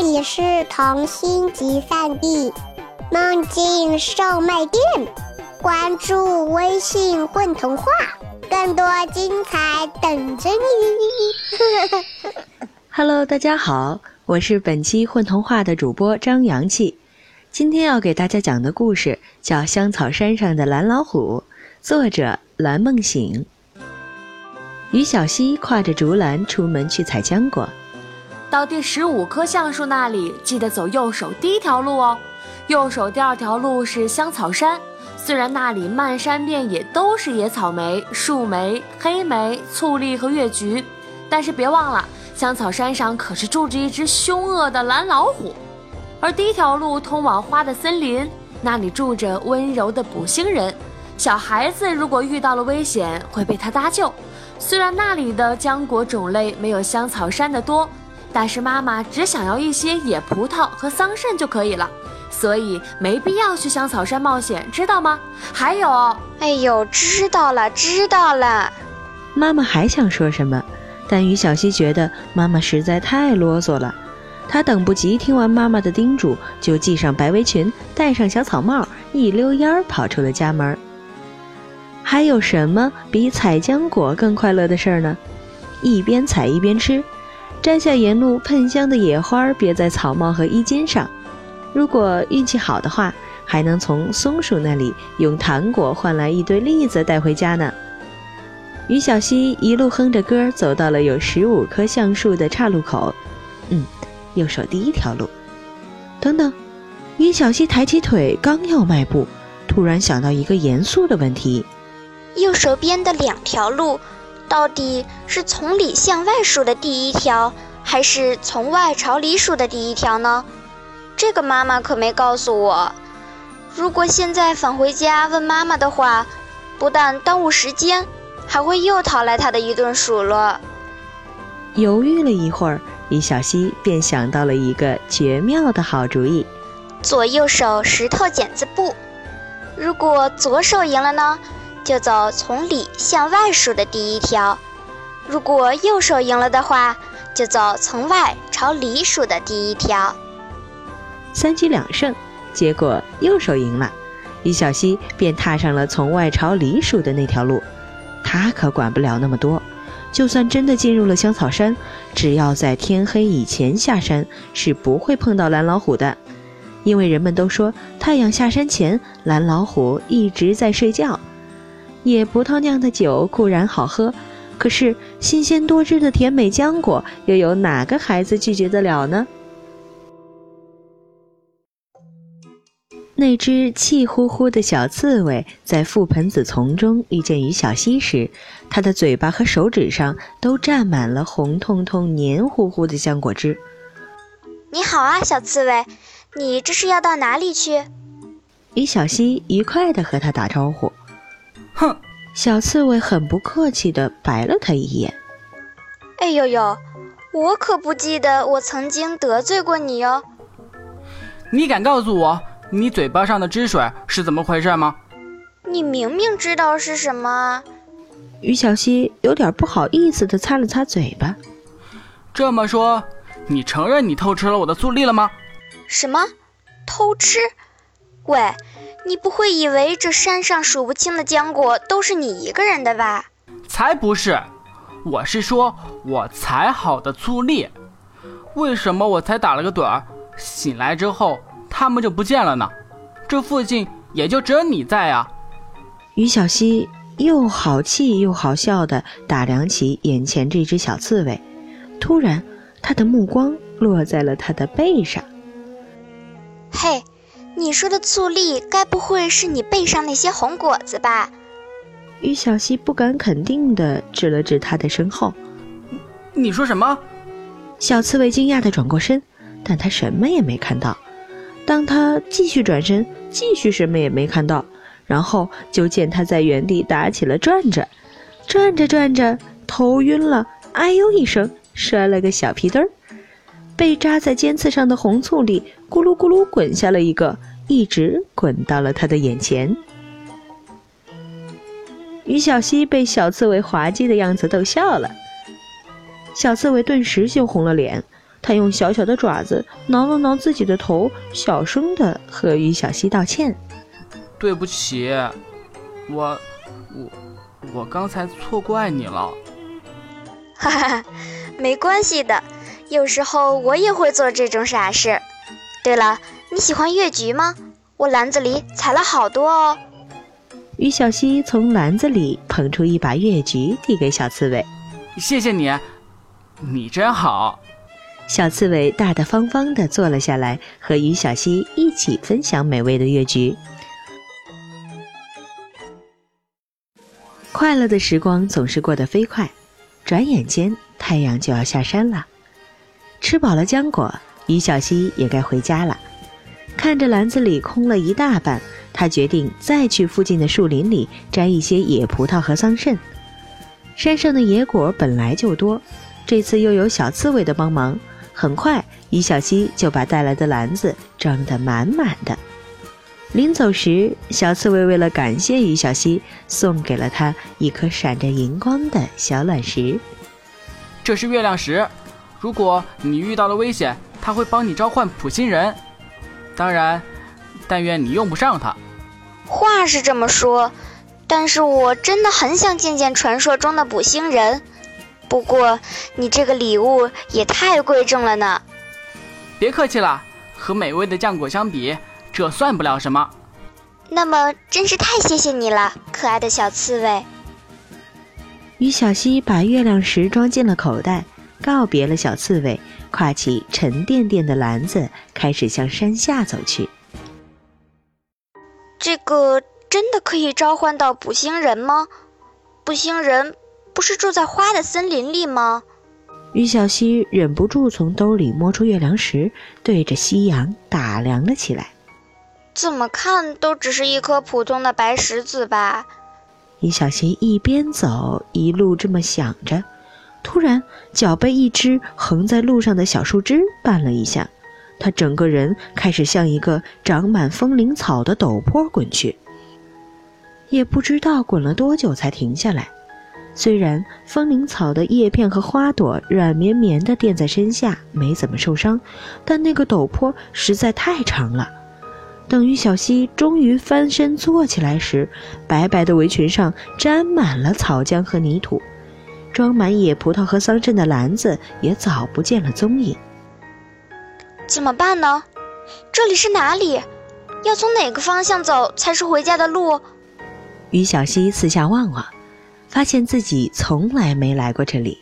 这里是童心集散地，梦境售卖店。关注微信“混童话”，更多精彩等着你。Hello，大家好，我是本期混童话的主播张阳气。今天要给大家讲的故事叫《香草山上的蓝老虎》，作者蓝梦醒。于小溪挎着竹篮出门去采浆果。到第十五棵橡树那里，记得走右手第一条路哦。右手第二条路是香草山，虽然那里漫山遍野都是野草莓、树莓、黑莓、醋栗和月菊，但是别忘了，香草山上可是住着一只凶恶的蓝老虎。而第一条路通往花的森林，那里住着温柔的捕星人，小孩子如果遇到了危险会被他搭救。虽然那里的浆果种类没有香草山的多。但是妈妈只想要一些野葡萄和桑葚就可以了，所以没必要去香草山冒险，知道吗？还有，哎呦，知道了，知道了。妈妈还想说什么，但于小溪觉得妈妈实在太啰嗦了，她等不及听完妈妈的叮嘱，就系上白围裙，戴上小草帽，一溜烟儿跑出了家门。还有什么比采浆果更快乐的事儿呢？一边采一边吃。摘下沿路喷香的野花，别在草帽和衣襟上。如果运气好的话，还能从松鼠那里用糖果换来一堆栗子带回家呢。于小溪一路哼着歌，走到了有十五棵橡树的岔路口。嗯，右手第一条路。等等，于小溪抬起腿，刚要迈步，突然想到一个严肃的问题：右手边的两条路。到底是从里向外数的第一条，还是从外朝里数的第一条呢？这个妈妈可没告诉我。如果现在返回家问妈妈的话，不但耽误时间，还会又讨来她的一顿数落。犹豫了一会儿，李小溪便想到了一个绝妙的好主意：左右手石头剪子布。如果左手赢了呢？就走从里向外数的第一条，如果右手赢了的话，就走从外朝里数的第一条。三局两胜，结果右手赢了，李小溪便踏上了从外朝里数的那条路。他可管不了那么多，就算真的进入了香草山，只要在天黑以前下山，是不会碰到蓝老虎的，因为人们都说太阳下山前，蓝老虎一直在睡觉。野葡萄酿的酒固然好喝，可是新鲜多汁的甜美浆果，又有哪个孩子拒绝得了呢？那只气呼呼的小刺猬在覆盆子丛中遇见于小溪时，它的嘴巴和手指上都沾满了红彤彤、黏糊糊的浆果汁。你好啊，小刺猬，你这是要到哪里去？于小溪愉快地和它打招呼。哼，小刺猬很不客气地白了他一眼。哎呦呦，我可不记得我曾经得罪过你哟。你敢告诉我，你嘴巴上的汁水是怎么回事吗？你明明知道是什么。于小溪有点不好意思地擦了擦嘴巴。这么说，你承认你偷吃了我的醋栗了吗？什么？偷吃？喂！你不会以为这山上数不清的浆果都是你一个人的吧？才不是，我是说我才好的醋栗。为什么我才打了个盹儿，醒来之后它们就不见了呢？这附近也就只有你在啊！于小溪又好气又好笑地打量起眼前这只小刺猬，突然，他的目光落在了他的背上。嘿！你说的醋栗，该不会是你背上那些红果子吧？于小溪不敢肯定地指了指他的身后。你说什么？小刺猬惊讶地转过身，但他什么也没看到。当他继续转身，继续什么也没看到，然后就见他在原地打起了转着，转着转着，头晕了，哎呦一声，摔了个小屁墩儿。被扎在尖刺上的红醋里咕噜咕噜滚下了一个，一直滚到了他的眼前。于小溪被小刺猬滑稽的样子逗笑了，小刺猬顿时羞红了脸，他用小小的爪子挠了挠自己的头，小声的和于小溪道歉：“对不起，我我我刚才错怪你了。”哈哈，没关系的，有时候我也会做这种傻事。对了，你喜欢月菊吗？我篮子里采了好多哦。于小溪从篮子里捧出一把月菊，递给小刺猬：“谢谢你，你真好。”小刺猬大大方方地坐了下来，和于小溪一起分享美味的月菊。快乐的时光总是过得飞快。转眼间，太阳就要下山了。吃饱了浆果，于小溪也该回家了。看着篮子里空了一大半，他决定再去附近的树林里摘一些野葡萄和桑葚。山上的野果本来就多，这次又有小刺猬的帮忙，很快于小溪就把带来的篮子装得满满的。临走时，小刺猬为了感谢于小溪，送给了他一颗闪着银光的小卵石。这是月亮石，如果你遇到了危险，他会帮你召唤普星人。当然，但愿你用不上它。话是这么说，但是我真的很想见见传说中的捕星人。不过，你这个礼物也太贵重了呢。别客气了，和美味的浆果相比。这算不了什么，那么真是太谢谢你了，可爱的小刺猬。于小溪把月亮石装进了口袋，告别了小刺猬，挎起沉甸甸的篮子，开始向山下走去。这个真的可以召唤到捕星人吗？捕星人不是住在花的森林里吗？于小溪忍不住从兜里摸出月亮石，对着夕阳打量了起来。怎么看都只是一颗普通的白石子吧。于小溪一边走一路这么想着，突然脚被一只横在路上的小树枝绊了一下，他整个人开始向一个长满风铃草的陡坡滚去。也不知道滚了多久才停下来。虽然风铃草的叶片和花朵软绵绵地垫在身下，没怎么受伤，但那个陡坡实在太长了。等于小溪终于翻身坐起来时，白白的围裙上沾满了草浆和泥土，装满野葡萄和桑葚的篮子也早不见了踪影。怎么办呢？这里是哪里？要从哪个方向走才是回家的路？于小溪四下望望，发现自己从来没来过这里。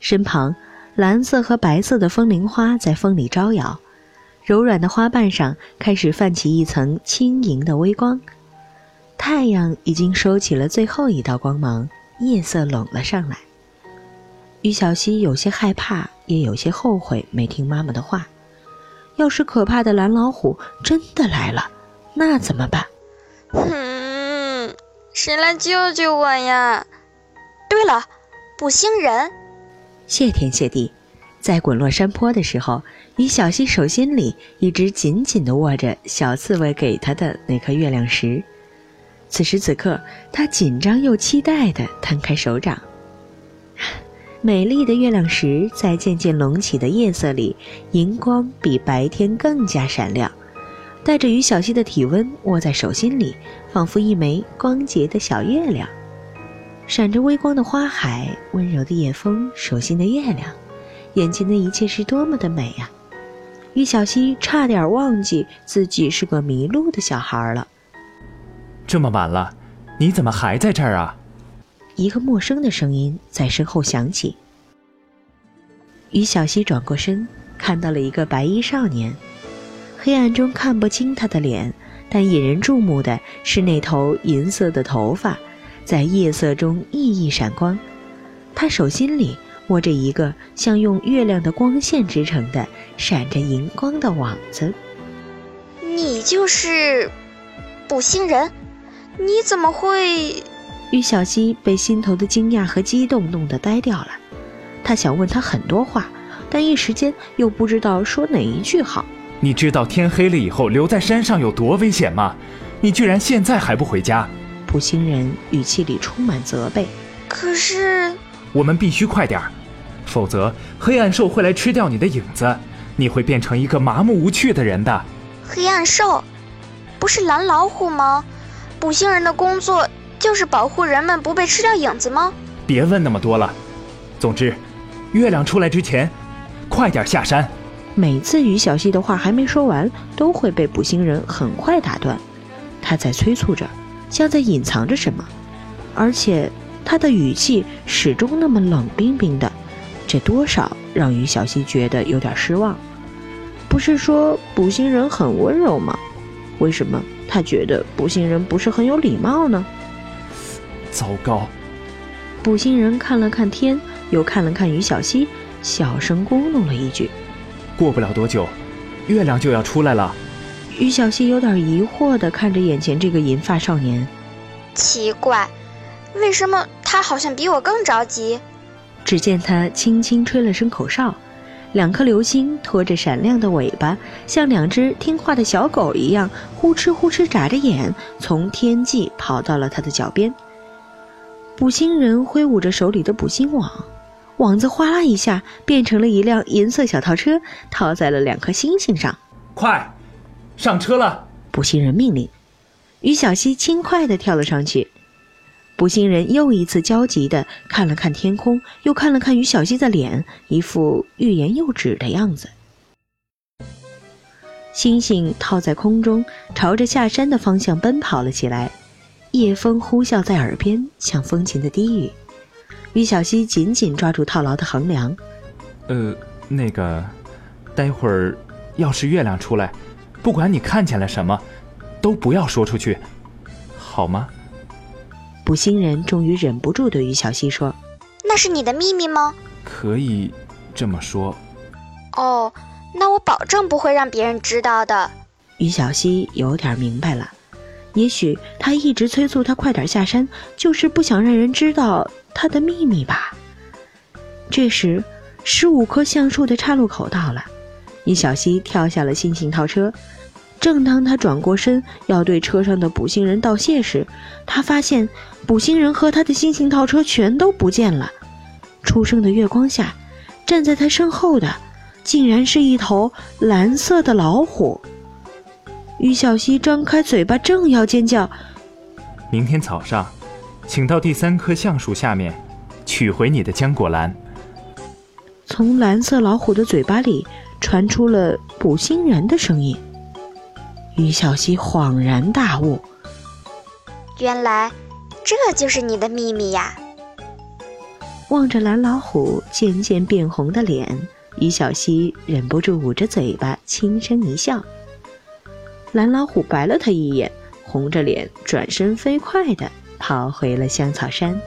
身旁，蓝色和白色的风铃花在风里招摇。柔软的花瓣上开始泛起一层轻盈的微光，太阳已经收起了最后一道光芒，夜色拢了上来。于小溪有些害怕，也有些后悔没听妈妈的话。要是可怕的蓝老虎真的来了，那怎么办？哼，谁来救救我呀？对了，捕星人。谢天谢地。在滚落山坡的时候，于小溪手心里一直紧紧地握着小刺猬给他的那颗月亮石。此时此刻，他紧张又期待地摊开手掌。美丽的月亮石在渐渐隆起的夜色里，荧光比白天更加闪亮。带着于小溪的体温握在手心里，仿佛一枚光洁的小月亮。闪着微光的花海，温柔的夜风，手心的月亮。眼前的一切是多么的美呀！于小溪差点忘记自己是个迷路的小孩了。这么晚了，你怎么还在这儿啊？一个陌生的声音在身后响起。于小溪转过身，看到了一个白衣少年。黑暗中看不清他的脸，但引人注目的是那头银色的头发，在夜色中熠熠闪光。他手心里。握着一个像用月亮的光线织成的、闪着银光的网子。你就是捕星人？你怎么会？玉小溪被心头的惊讶和激动弄得呆掉了。他想问他很多话，但一时间又不知道说哪一句好。你知道天黑了以后留在山上有多危险吗？你居然现在还不回家！捕星人语气里充满责备。可是，我们必须快点儿。否则黑暗兽会来吃掉你的影子，你会变成一个麻木无趣的人的。黑暗兽，不是蓝老虎吗？捕星人的工作就是保护人们不被吃掉影子吗？别问那么多了。总之，月亮出来之前，快点下山。每次于小溪的话还没说完，都会被捕星人很快打断。他在催促着，像在隐藏着什么，而且他的语气始终那么冷冰冰的，这多少让于小溪觉得有点失望。不是说捕星人很温柔吗？为什么他觉得捕星人不是很有礼貌呢？糟糕！捕星人看了看天，又看了看于小溪，小声咕哝了一句：“过不了多久，月亮就要出来了。”于小溪有点疑惑地看着眼前这个银发少年，奇怪，为什么他好像比我更着急？只见他轻轻吹了声口哨。两颗流星拖着闪亮的尾巴，像两只听话的小狗一样，呼哧呼哧眨着眼，从天际跑到了他的脚边。捕星人挥舞着手里的捕星网，网子哗啦一下变成了一辆银色小套车，套在了两颗星星上。快，上车了！捕星人命令。于小溪轻快地跳了上去。捕星人又一次焦急地看了看天空，又看了看于小溪的脸，一副欲言又止的样子。星星套在空中，朝着下山的方向奔跑了起来。夜风呼啸在耳边，像风琴的低语。于小溪紧紧抓住套牢的横梁。呃，那个，待会儿要是月亮出来，不管你看见了什么，都不要说出去，好吗？捕星人终于忍不住对于小溪说：“那是你的秘密吗？”“可以这么说。”“哦，那我保证不会让别人知道的。”于小溪有点明白了，也许他一直催促他快点下山，就是不想让人知道他的秘密吧。这时，十五棵橡树的岔路口到了，于小溪跳下了新型套车。正当他转过身要对车上的捕星人道谢时，他发现捕星人和他的新型套车全都不见了。初升的月光下，站在他身后的，竟然是一头蓝色的老虎。于小溪张开嘴巴，正要尖叫：“明天早上，请到第三棵橡树下面，取回你的浆果篮。”从蓝色老虎的嘴巴里传出了捕星人的声音。于小溪恍然大悟，原来这就是你的秘密呀！望着蓝老虎渐渐变红的脸，于小溪忍不住捂着嘴巴轻声一笑。蓝老虎白了他一眼，红着脸转身飞快地跑回了香草山。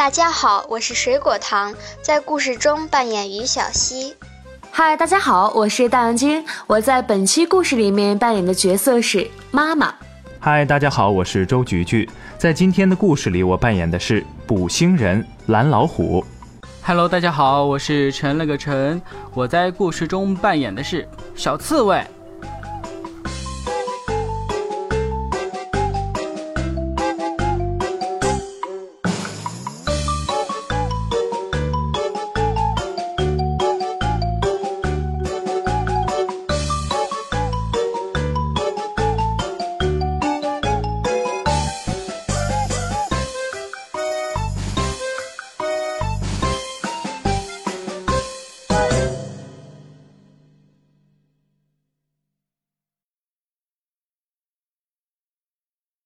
大家好，我是水果糖，在故事中扮演于小溪。嗨，大家好，我是大杨君，我在本期故事里面扮演的角色是妈妈。嗨，大家好，我是周菊菊，在今天的故事里，我扮演的是捕星人蓝老虎。Hello，大家好，我是陈了个陈，我在故事中扮演的是小刺猬。